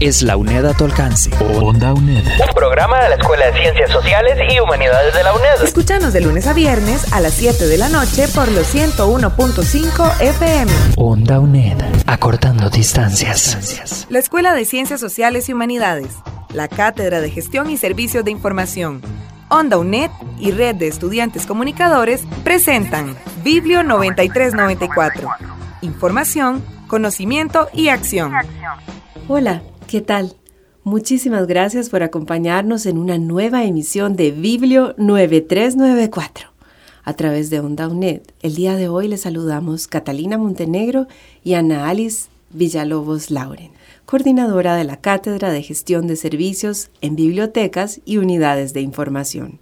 es la UNED a tu alcance. Onda UNED. Un programa de la Escuela de Ciencias Sociales y Humanidades de la UNED. Escuchanos de lunes a viernes a las 7 de la noche por los 101.5 FM. Onda UNED. Acortando distancias. La Escuela de Ciencias Sociales y Humanidades. La Cátedra de Gestión y Servicios de Información. Onda UNED y Red de Estudiantes Comunicadores presentan Biblio 9394. Información, conocimiento y acción. Hola, ¿qué tal? Muchísimas gracias por acompañarnos en una nueva emisión de Biblio 9394 a través de Onda UNED. El día de hoy les saludamos Catalina Montenegro y Ana Alice Villalobos Lauren, coordinadora de la Cátedra de Gestión de Servicios en Bibliotecas y Unidades de Información.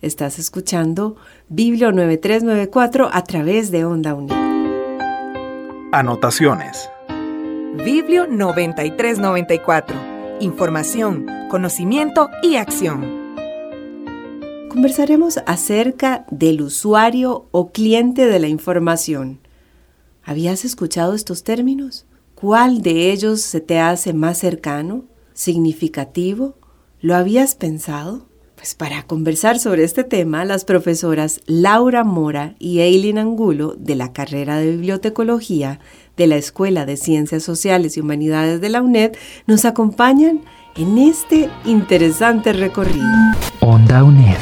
Estás escuchando Biblio 9394 a través de Onda UNED. Anotaciones. Biblio 9394. Información, conocimiento y acción. Conversaremos acerca del usuario o cliente de la información. ¿Habías escuchado estos términos? ¿Cuál de ellos se te hace más cercano, significativo? ¿Lo habías pensado? Pues para conversar sobre este tema, las profesoras Laura Mora y Eileen Angulo de la carrera de Bibliotecología de la Escuela de Ciencias Sociales y Humanidades de la UNED nos acompañan en este interesante recorrido. Onda UNED.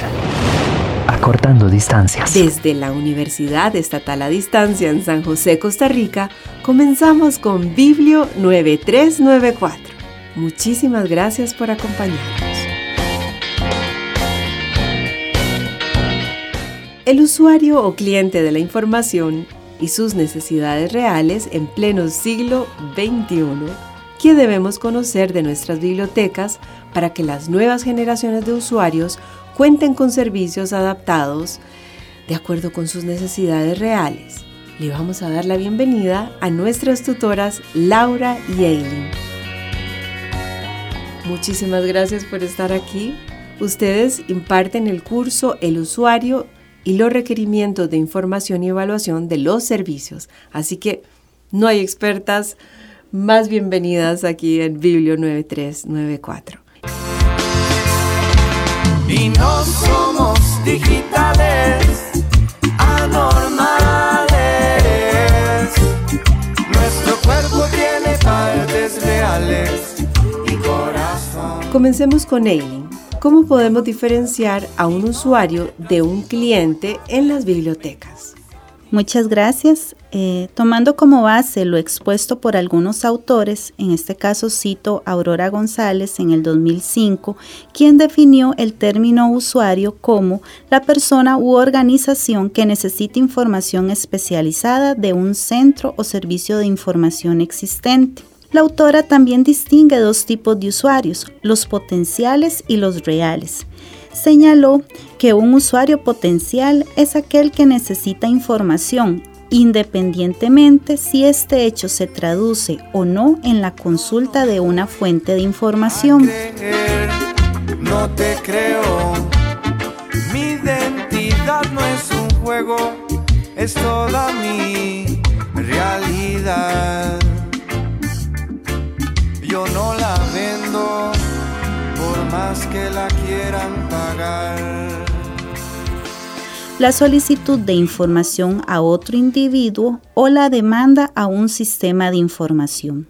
Acortando distancias. Desde la Universidad Estatal a Distancia en San José, Costa Rica, comenzamos con Biblio 9394. Muchísimas gracias por acompañarnos. El usuario o cliente de la información y sus necesidades reales en pleno siglo XXI, que debemos conocer de nuestras bibliotecas para que las nuevas generaciones de usuarios cuenten con servicios adaptados de acuerdo con sus necesidades reales. Le vamos a dar la bienvenida a nuestras tutoras Laura y Eileen. Muchísimas gracias por estar aquí. Ustedes imparten el curso El usuario y los requerimientos de información y evaluación de los servicios. Así que no hay expertas más bienvenidas aquí en Biblio 9394. Y no somos digitales, anormales. Nuestro cuerpo tiene partes reales y corazón. Comencemos con Eileen. ¿Cómo podemos diferenciar a un usuario de un cliente en las bibliotecas? Muchas gracias. Eh, tomando como base lo expuesto por algunos autores, en este caso cito a Aurora González en el 2005, quien definió el término usuario como la persona u organización que necesita información especializada de un centro o servicio de información existente. La autora también distingue dos tipos de usuarios, los potenciales y los reales. Señaló que un usuario potencial es aquel que necesita información, independientemente si este hecho se traduce o no en la consulta de una fuente de información. No te creo, mi identidad no es un juego, es toda mi realidad. No la vendo por más que la quieran pagar. La solicitud de información a otro individuo o la demanda a un sistema de información.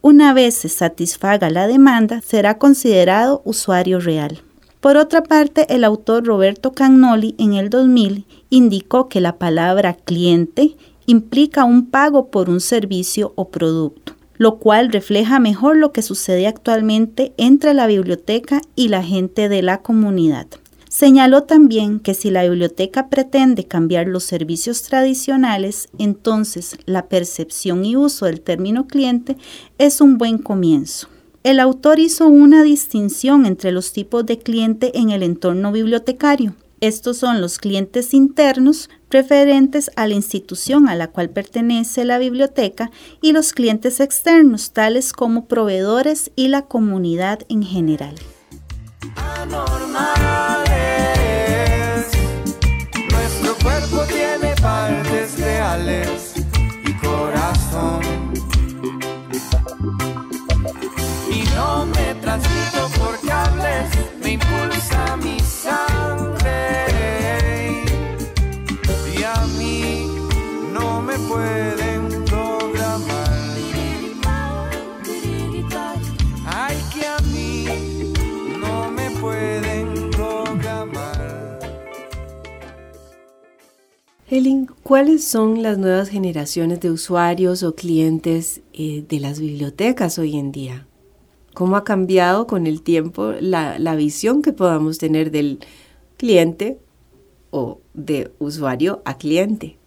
Una vez se satisfaga la demanda, será considerado usuario real. Por otra parte, el autor Roberto Cagnoli en el 2000 indicó que la palabra cliente implica un pago por un servicio o producto lo cual refleja mejor lo que sucede actualmente entre la biblioteca y la gente de la comunidad. Señaló también que si la biblioteca pretende cambiar los servicios tradicionales, entonces la percepción y uso del término cliente es un buen comienzo. El autor hizo una distinción entre los tipos de cliente en el entorno bibliotecario. Estos son los clientes internos referentes a la institución a la cual pertenece la biblioteca y los clientes externos, tales como proveedores y la comunidad en general. Nuestro cuerpo tiene partes reales y corazón. Y no me transmito por cables, me impulsa mi sangre. ¿Cuáles son las nuevas generaciones de usuarios o clientes eh, de las bibliotecas hoy en día? ¿Cómo ha cambiado con el tiempo la, la visión que podamos tener del cliente o de usuario a cliente?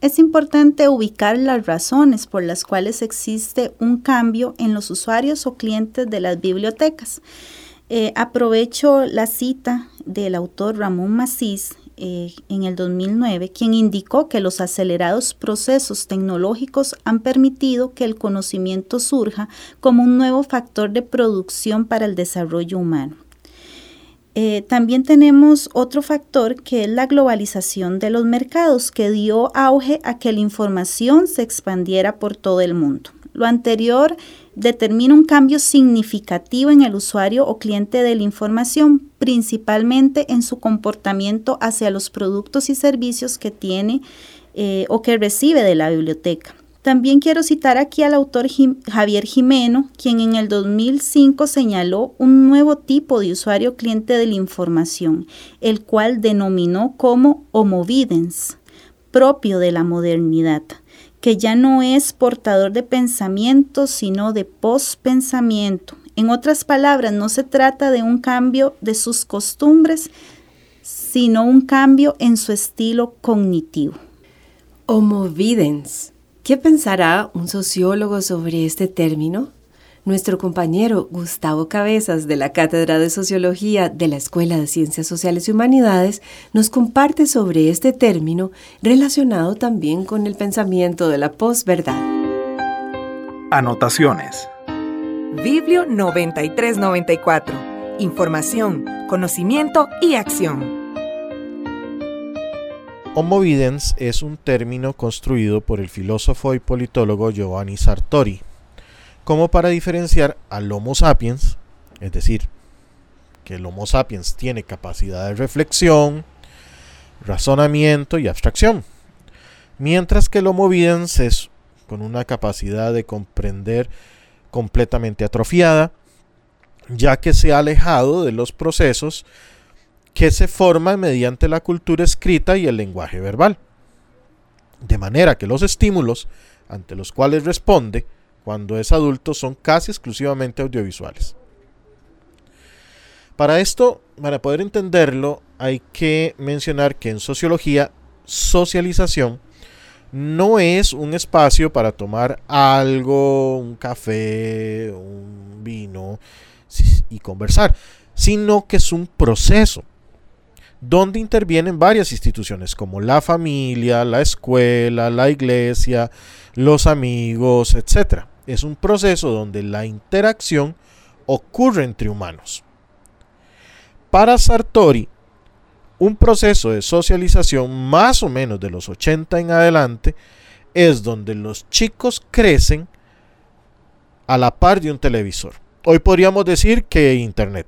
Es importante ubicar las razones por las cuales existe un cambio en los usuarios o clientes de las bibliotecas. Eh, aprovecho la cita del autor Ramón Macís eh, en el 2009, quien indicó que los acelerados procesos tecnológicos han permitido que el conocimiento surja como un nuevo factor de producción para el desarrollo humano. Eh, también tenemos otro factor que es la globalización de los mercados, que dio auge a que la información se expandiera por todo el mundo. Lo anterior determina un cambio significativo en el usuario o cliente de la información, principalmente en su comportamiento hacia los productos y servicios que tiene eh, o que recibe de la biblioteca. También quiero citar aquí al autor Javier Jimeno, quien en el 2005 señaló un nuevo tipo de usuario cliente de la información, el cual denominó como homovidens, propio de la modernidad, que ya no es portador de pensamiento, sino de pospensamiento. En otras palabras, no se trata de un cambio de sus costumbres, sino un cambio en su estilo cognitivo. Homovidens. ¿Qué pensará un sociólogo sobre este término? Nuestro compañero Gustavo Cabezas de la Cátedra de Sociología de la Escuela de Ciencias Sociales y Humanidades nos comparte sobre este término relacionado también con el pensamiento de la posverdad. Anotaciones. Biblio 9394. Información, conocimiento y acción. Homovidens es un término construido por el filósofo y politólogo Giovanni Sartori, como para diferenciar al Homo sapiens, es decir, que el Homo sapiens tiene capacidad de reflexión, razonamiento y abstracción, mientras que el Homovidens es con una capacidad de comprender completamente atrofiada, ya que se ha alejado de los procesos que se forman mediante la cultura escrita y el lenguaje verbal. De manera que los estímulos ante los cuales responde cuando es adulto son casi exclusivamente audiovisuales. Para esto, para poder entenderlo, hay que mencionar que en sociología, socialización no es un espacio para tomar algo, un café, un vino y conversar, sino que es un proceso donde intervienen varias instituciones como la familia, la escuela, la iglesia, los amigos, etc. Es un proceso donde la interacción ocurre entre humanos. Para Sartori, un proceso de socialización más o menos de los 80 en adelante es donde los chicos crecen a la par de un televisor. Hoy podríamos decir que Internet.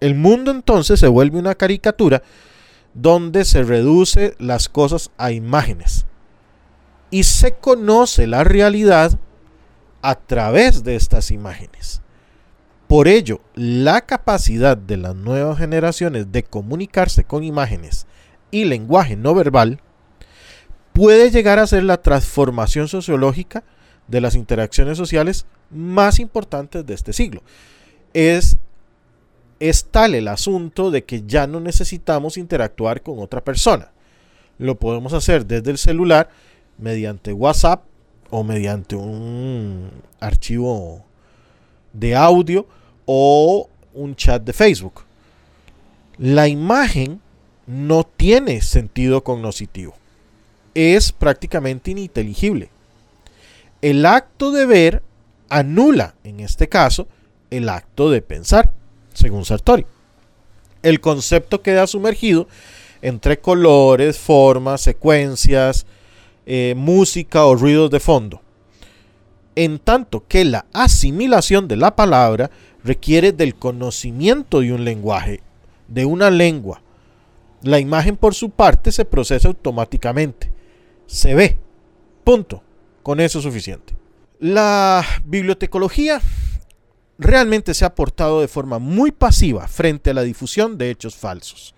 El mundo entonces se vuelve una caricatura donde se reduce las cosas a imágenes y se conoce la realidad a través de estas imágenes. Por ello, la capacidad de las nuevas generaciones de comunicarse con imágenes y lenguaje no verbal puede llegar a ser la transformación sociológica de las interacciones sociales más importantes de este siglo. Es es tal el asunto de que ya no necesitamos interactuar con otra persona. Lo podemos hacer desde el celular, mediante WhatsApp o mediante un archivo de audio o un chat de Facebook. La imagen no tiene sentido cognoscitivo. Es prácticamente ininteligible. El acto de ver anula, en este caso, el acto de pensar, según Sartori. El concepto queda sumergido entre colores, formas, secuencias, eh, música o ruidos de fondo. En tanto que la asimilación de la palabra requiere del conocimiento de un lenguaje, de una lengua. La imagen por su parte se procesa automáticamente. Se ve. Punto. Con eso es suficiente. La bibliotecología realmente se ha portado de forma muy pasiva frente a la difusión de hechos falsos.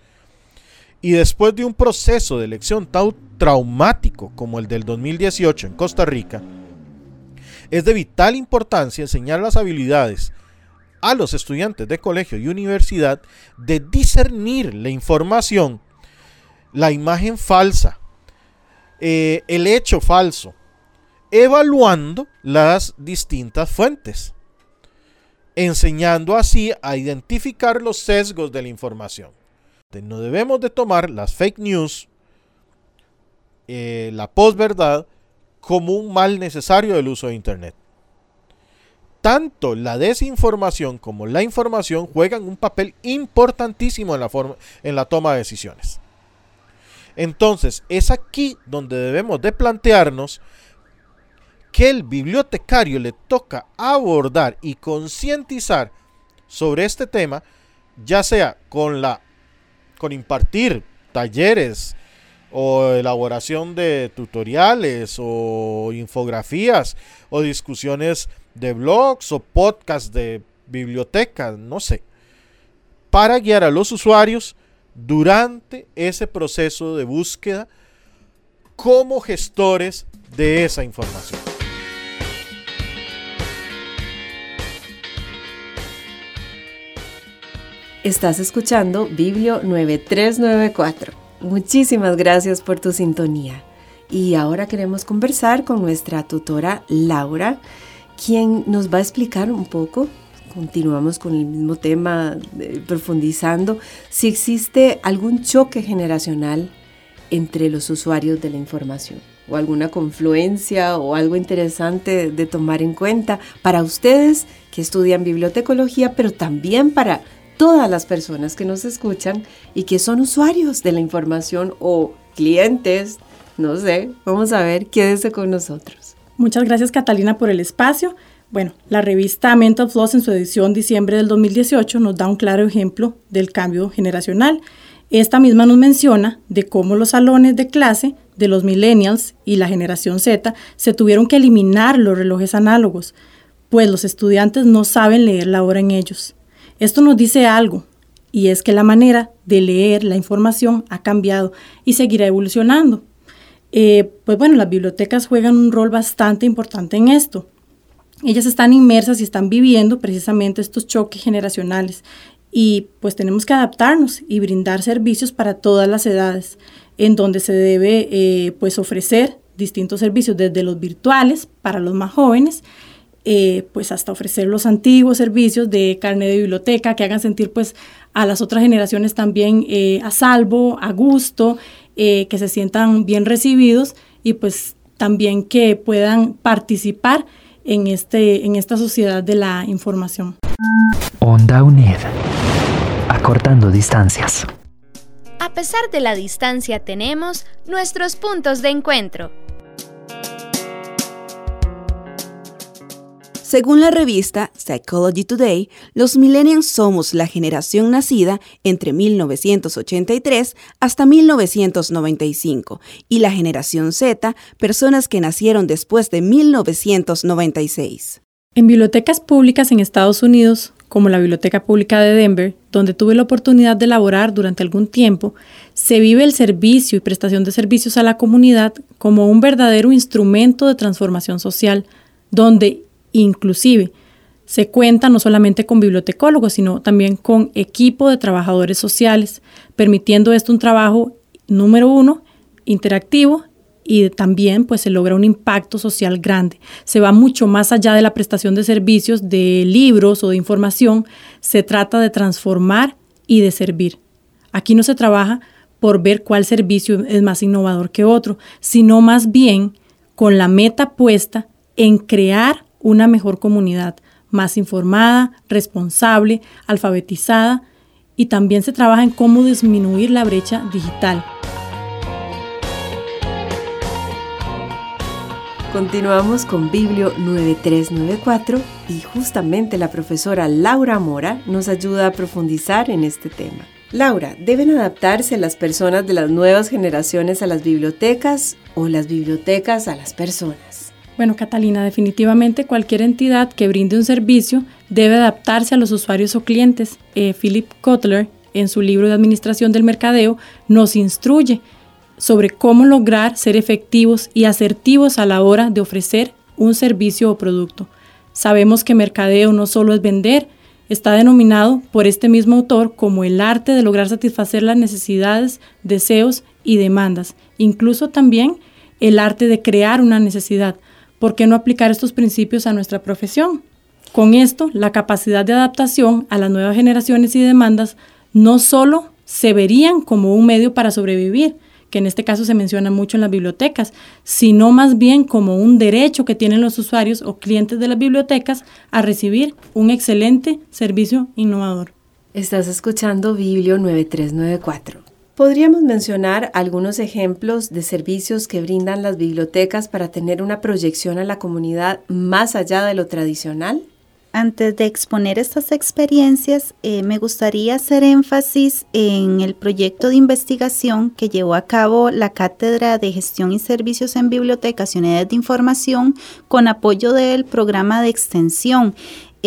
Y después de un proceso de elección tan traumático como el del 2018 en Costa Rica, es de vital importancia enseñar las habilidades a los estudiantes de colegio y universidad de discernir la información, la imagen falsa, eh, el hecho falso, evaluando las distintas fuentes, enseñando así a identificar los sesgos de la información. No debemos de tomar las fake news, eh, la posverdad, como un mal necesario del uso de Internet. Tanto la desinformación como la información juegan un papel importantísimo en la, forma, en la toma de decisiones. Entonces, es aquí donde debemos de plantearnos que el bibliotecario le toca abordar y concientizar sobre este tema, ya sea con la con impartir talleres o elaboración de tutoriales o infografías o discusiones de blogs o podcasts de bibliotecas, no sé, para guiar a los usuarios durante ese proceso de búsqueda como gestores de esa información. Estás escuchando Biblio 9394. Muchísimas gracias por tu sintonía. Y ahora queremos conversar con nuestra tutora Laura, quien nos va a explicar un poco, continuamos con el mismo tema, eh, profundizando, si existe algún choque generacional entre los usuarios de la información o alguna confluencia o algo interesante de tomar en cuenta para ustedes que estudian bibliotecología, pero también para todas las personas que nos escuchan y que son usuarios de la información o clientes, no sé, vamos a ver, quédese con nosotros. Muchas gracias Catalina por el espacio. Bueno, la revista Mental Floss en su edición diciembre del 2018 nos da un claro ejemplo del cambio generacional. Esta misma nos menciona de cómo los salones de clase de los millennials y la generación Z se tuvieron que eliminar los relojes análogos, pues los estudiantes no saben leer la hora en ellos. Esto nos dice algo, y es que la manera de leer la información ha cambiado y seguirá evolucionando. Eh, pues bueno, las bibliotecas juegan un rol bastante importante en esto. Ellas están inmersas y están viviendo precisamente estos choques generacionales y pues tenemos que adaptarnos y brindar servicios para todas las edades, en donde se debe eh, pues ofrecer distintos servicios desde los virtuales para los más jóvenes eh, pues hasta ofrecer los antiguos servicios de carne de biblioteca que hagan sentir pues a las otras generaciones también eh, a salvo, a gusto, eh, que se sientan bien recibidos y pues también que puedan participar en, este, en esta sociedad de la información. Onda UNED, acortando distancias. A pesar de la distancia tenemos nuestros puntos de encuentro Según la revista Psychology Today, los millennials somos la generación nacida entre 1983 hasta 1995 y la generación Z, personas que nacieron después de 1996. En bibliotecas públicas en Estados Unidos, como la Biblioteca Pública de Denver, donde tuve la oportunidad de laborar durante algún tiempo, se vive el servicio y prestación de servicios a la comunidad como un verdadero instrumento de transformación social, donde Inclusive, se cuenta no solamente con bibliotecólogos, sino también con equipo de trabajadores sociales, permitiendo esto un trabajo, número uno, interactivo y también pues se logra un impacto social grande. Se va mucho más allá de la prestación de servicios, de libros o de información, se trata de transformar y de servir. Aquí no se trabaja por ver cuál servicio es más innovador que otro, sino más bien con la meta puesta en crear una mejor comunidad, más informada, responsable, alfabetizada, y también se trabaja en cómo disminuir la brecha digital. Continuamos con Biblio 9394 y justamente la profesora Laura Mora nos ayuda a profundizar en este tema. Laura, ¿deben adaptarse las personas de las nuevas generaciones a las bibliotecas o las bibliotecas a las personas? Bueno, Catalina, definitivamente cualquier entidad que brinde un servicio debe adaptarse a los usuarios o clientes. Eh, Philip Kotler, en su libro de Administración del Mercadeo, nos instruye sobre cómo lograr ser efectivos y asertivos a la hora de ofrecer un servicio o producto. Sabemos que mercadeo no solo es vender, está denominado por este mismo autor como el arte de lograr satisfacer las necesidades, deseos y demandas, incluso también el arte de crear una necesidad. ¿Por qué no aplicar estos principios a nuestra profesión? Con esto, la capacidad de adaptación a las nuevas generaciones y demandas no solo se verían como un medio para sobrevivir, que en este caso se menciona mucho en las bibliotecas, sino más bien como un derecho que tienen los usuarios o clientes de las bibliotecas a recibir un excelente servicio innovador. Estás escuchando Biblio 9394. ¿Podríamos mencionar algunos ejemplos de servicios que brindan las bibliotecas para tener una proyección a la comunidad más allá de lo tradicional? Antes de exponer estas experiencias, eh, me gustaría hacer énfasis en el proyecto de investigación que llevó a cabo la Cátedra de Gestión y Servicios en Bibliotecas y Unidades de Información con apoyo del programa de extensión.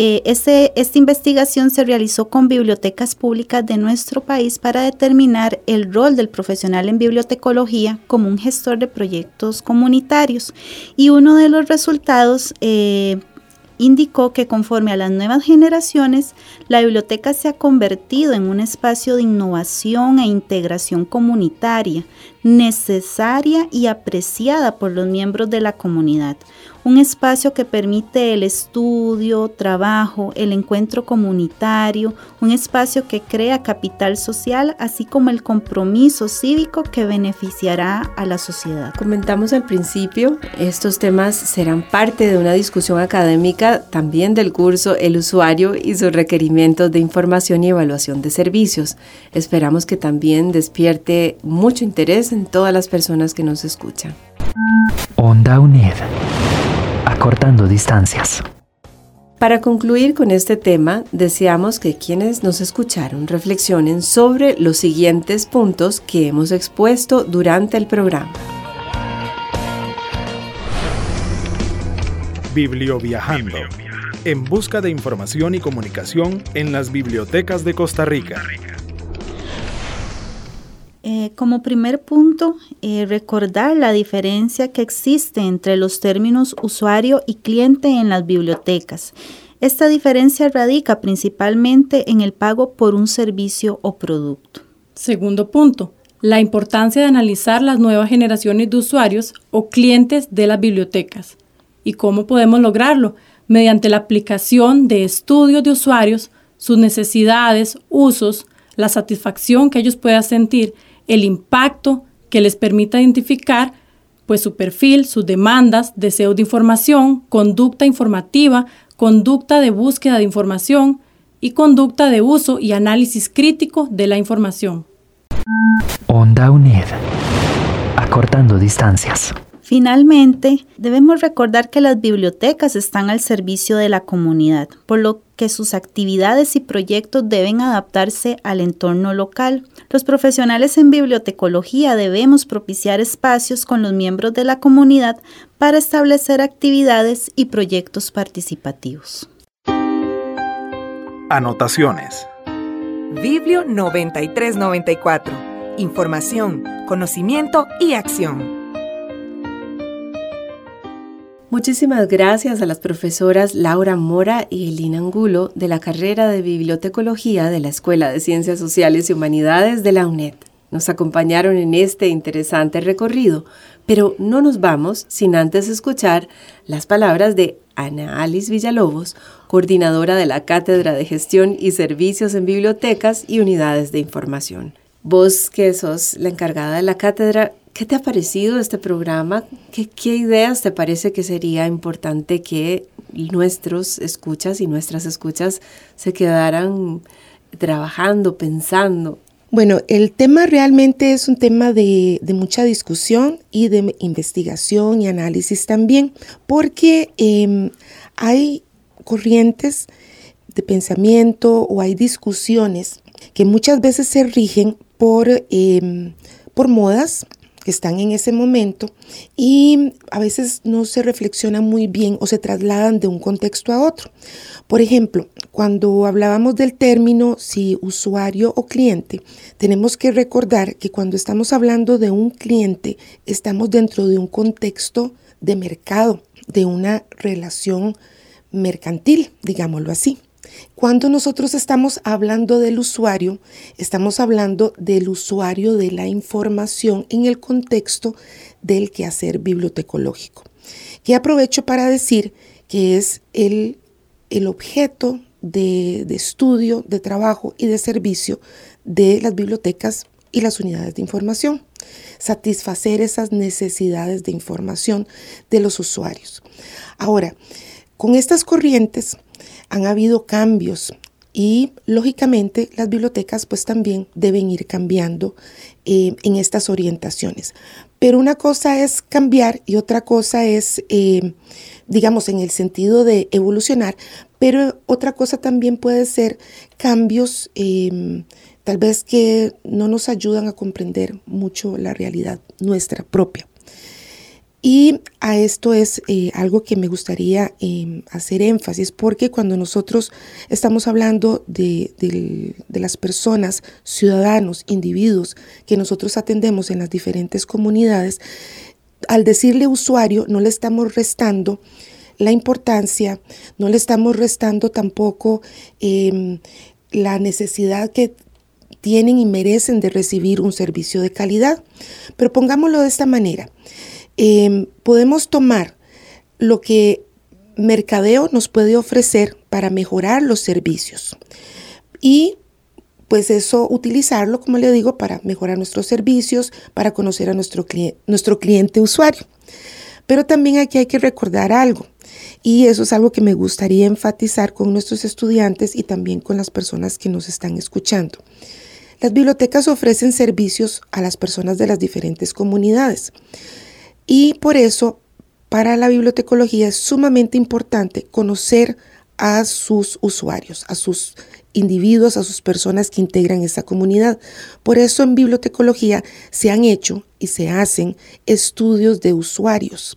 Eh, esta investigación se realizó con bibliotecas públicas de nuestro país para determinar el rol del profesional en bibliotecología como un gestor de proyectos comunitarios. Y uno de los resultados eh, indicó que conforme a las nuevas generaciones, la biblioteca se ha convertido en un espacio de innovación e integración comunitaria, necesaria y apreciada por los miembros de la comunidad, un espacio que permite el estudio, trabajo, el encuentro comunitario, un espacio que crea capital social, así como el compromiso cívico que beneficiará a la sociedad. Comentamos al principio, estos temas serán parte de una discusión académica también del curso El usuario y sus requerimientos de información y evaluación de servicios. Esperamos que también despierte mucho interés en todas las personas que nos escuchan. Onda UNED acortando distancias. Para concluir con este tema, deseamos que quienes nos escucharon reflexionen sobre los siguientes puntos que hemos expuesto durante el programa. Biblioviajando. En busca de información y comunicación en las bibliotecas de Costa Rica. Eh, como primer punto, eh, recordar la diferencia que existe entre los términos usuario y cliente en las bibliotecas. Esta diferencia radica principalmente en el pago por un servicio o producto. Segundo punto, la importancia de analizar las nuevas generaciones de usuarios o clientes de las bibliotecas. ¿Y cómo podemos lograrlo? Mediante la aplicación de estudios de usuarios, sus necesidades, usos, la satisfacción que ellos puedan sentir el impacto que les permita identificar pues su perfil, sus demandas, deseos de información, conducta informativa, conducta de búsqueda de información y conducta de uso y análisis crítico de la información. Onda UNED. Acortando distancias. Finalmente, debemos recordar que las bibliotecas están al servicio de la comunidad, por lo que sus actividades y proyectos deben adaptarse al entorno local. Los profesionales en bibliotecología debemos propiciar espacios con los miembros de la comunidad para establecer actividades y proyectos participativos. Anotaciones. Biblio 9394. Información, conocimiento y acción. Muchísimas gracias a las profesoras Laura Mora y Elina Angulo de la carrera de Bibliotecología de la Escuela de Ciencias Sociales y Humanidades de la UNED. nos acompañaron en este interesante recorrido, pero no nos vamos sin antes escuchar las palabras de Ana Alice Villalobos, coordinadora de la Cátedra de Gestión y Servicios en Bibliotecas y Unidades de Información. Vos que sos la encargada de la cátedra, ¿qué te ha parecido este programa? ¿Qué, ideas te parece que sería importante que nuestros escuchas y nuestras escuchas se quedaran trabajando, pensando bueno, el tema realmente es un tema de, mucha discusión y de investigación y análisis también, porque em, hay corrientes de pensamiento o hay discusiones que muchas veces se rigen por, em, por modas están en ese momento y a veces no se reflexionan muy bien o se trasladan de un contexto a otro. Por ejemplo, cuando hablábamos del término si usuario o cliente, tenemos que recordar que cuando estamos hablando de un cliente, estamos dentro de un contexto de mercado, de una relación mercantil, digámoslo así. Cuando nosotros estamos hablando del usuario, estamos hablando del usuario de la información en el contexto del quehacer bibliotecológico. Que aprovecho para decir que es el, el objeto de, de estudio, de trabajo y de servicio de las bibliotecas y las unidades de información. Satisfacer esas necesidades de información de los usuarios. Ahora, con estas corrientes, han habido cambios y lógicamente las bibliotecas pues también deben ir cambiando eh, en estas orientaciones. Pero una cosa es cambiar y otra cosa es, eh, digamos, en el sentido de evolucionar, pero otra cosa también puede ser cambios em, tal vez que no nos ayudan a comprender mucho la realidad nuestra propia. Y a esto es eh, algo que me gustaría em, hacer énfasis, porque cuando nosotros estamos hablando de, de, las personas, ciudadanos, individuos que nosotros atendemos en las diferentes comunidades, al decirle usuario no le estamos restando la importancia, no le estamos restando tampoco em, la necesidad que tienen y merecen de recibir un servicio de calidad. Pero pongámoslo de esta manera. Em, podemos tomar lo que mercadeo nos puede ofrecer para mejorar los servicios y pues eso utilizarlo, como le digo, para mejorar nuestros servicios, para conocer a nuestro, nuestro cliente usuario. Pero también aquí hay que recordar algo, y eso es algo que me gustaría enfatizar con nuestros estudiantes y también con las personas que nos están escuchando. Las bibliotecas ofrecen servicios a las personas de las diferentes comunidades. Y por eso, para la bibliotecología es sumamente importante conocer a sus usuarios, a sus individuos, a sus personas que integran esa comunidad. Por eso en bibliotecología se han hecho y se hacen estudios de usuarios.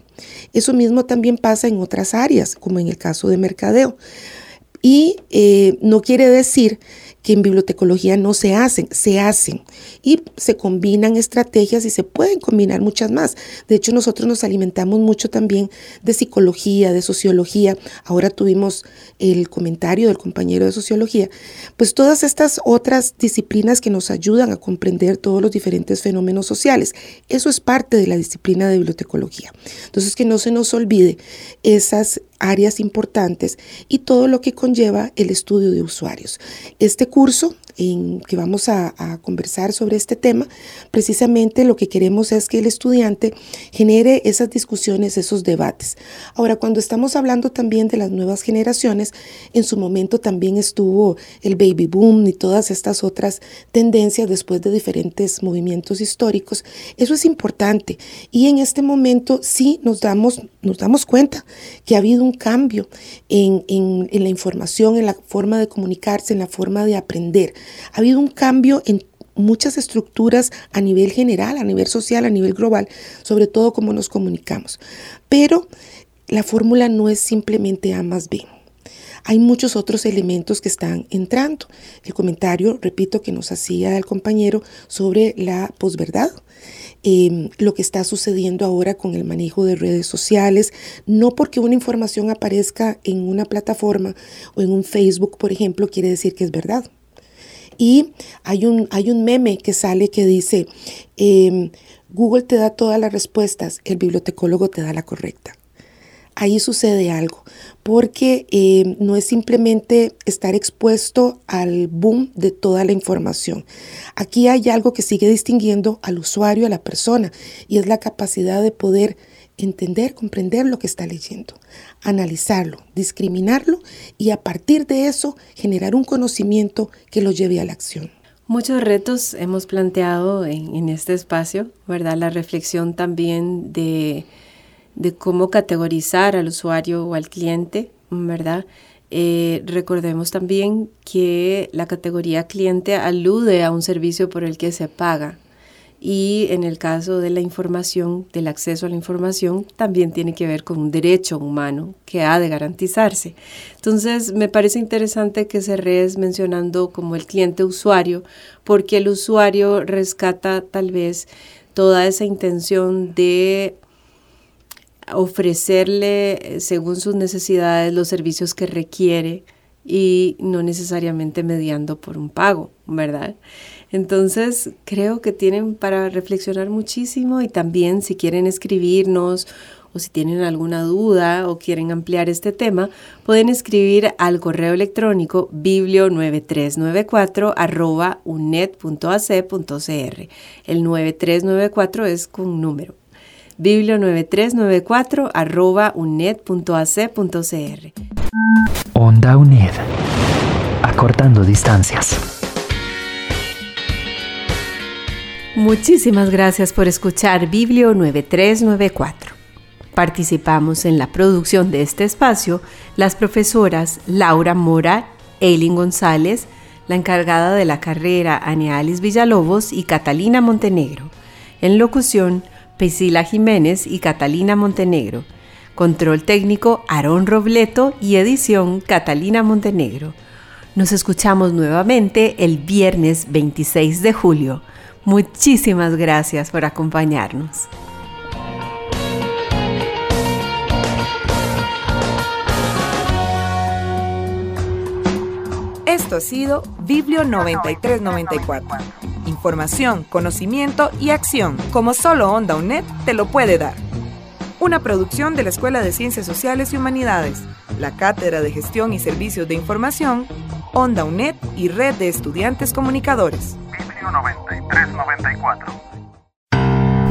Eso mismo también pasa en otras áreas, como en el caso de mercadeo. Y eh, no quiere decir que en bibliotecología no se hacen, se hacen y se combinan estrategias y se pueden combinar muchas más. De hecho, nosotros nos alimentamos mucho también de psicología, de sociología. Ahora tuvimos el comentario del compañero de sociología. Pues todas estas otras disciplinas que nos ayudan a comprender todos los diferentes fenómenos sociales. Eso es parte de la disciplina de bibliotecología. Entonces, que no se nos olvide esas áreas importantes y todo lo que conlleva el estudio de usuarios. Este curso en que vamos a, conversar sobre este tema, precisamente lo que queremos es que el estudiante genere esas discusiones, esos debates. Ahora, cuando estamos hablando también de las nuevas generaciones, en su momento también estuvo el baby boom y todas estas otras tendencias después de diferentes movimientos históricos. Eso es importante y en este momento sí nos damos, nos damos cuenta que ha habido un cambio en, en la información, en la forma de comunicarse, en la forma de aprender. Ha habido un cambio en muchas estructuras a nivel general, a nivel social, a nivel global, sobre todo cómo nos comunicamos. Pero la fórmula no es simplemente A más B. Hay muchos otros elementos que están entrando. El comentario, repito, que nos hacía el compañero sobre la posverdad. Em, lo que está sucediendo ahora con el manejo de redes sociales, no porque una información aparezca en una plataforma o en un Facebook, por ejemplo, quiere decir que es verdad. Y hay un, hay un meme que sale que dice, em, Google te da todas las respuestas, el bibliotecólogo te da la correcta ahí sucede algo, porque eh, no es simplemente estar expuesto al boom de toda la información. Aquí hay algo que sigue distinguiendo al usuario, a la persona, y es la capacidad de poder entender, comprender lo que está leyendo, analizarlo, discriminarlo y a partir de eso generar un conocimiento que lo lleve a la acción. Muchos retos hemos planteado en, en este espacio, ¿verdad? La reflexión también de de cómo categorizar al usuario o al cliente, ¿verdad? Eh, recordemos también que la categoría cliente alude a un servicio por el que se paga y en el caso de la información, del acceso a la información, también tiene que ver con un derecho humano que ha de garantizarse. Entonces, me parece interesante que se res mencionando como el cliente usuario, porque el usuario rescata tal vez toda esa intención de ofrecerle eh, según sus necesidades los servicios que requiere y no necesariamente mediando por un pago, ¿verdad? Entonces, creo que tienen para reflexionar muchísimo y también si quieren escribirnos o si tienen alguna duda o quieren ampliar este tema, pueden escribir al correo electrónico biblio9394 arroba unet.ac.cr. El 9394 es con número biblio9394 arroba unet.ac.cr. Onda UNED. Acortando distancias. Muchísimas gracias por escuchar Biblio 9394. Participamos en la producción de este espacio las profesoras Laura Mora, Eileen González, la encargada de la carrera Anealis Villalobos y Catalina Montenegro. En locución, Priscila Jiménez y Catalina Montenegro. Control técnico Aarón Robleto y edición Catalina Montenegro. Nos escuchamos nuevamente el viernes 26 de julio. Muchísimas gracias por acompañarnos. Esto ha sido Biblio 9394. Información, conocimiento y acción, como solo Onda UNED te lo puede dar. Una producción de la Escuela de Ciencias Sociales y Humanidades, la Cátedra de Gestión y Servicios de Información, Onda UNED y Red de Estudiantes Comunicadores. Biblio 9394.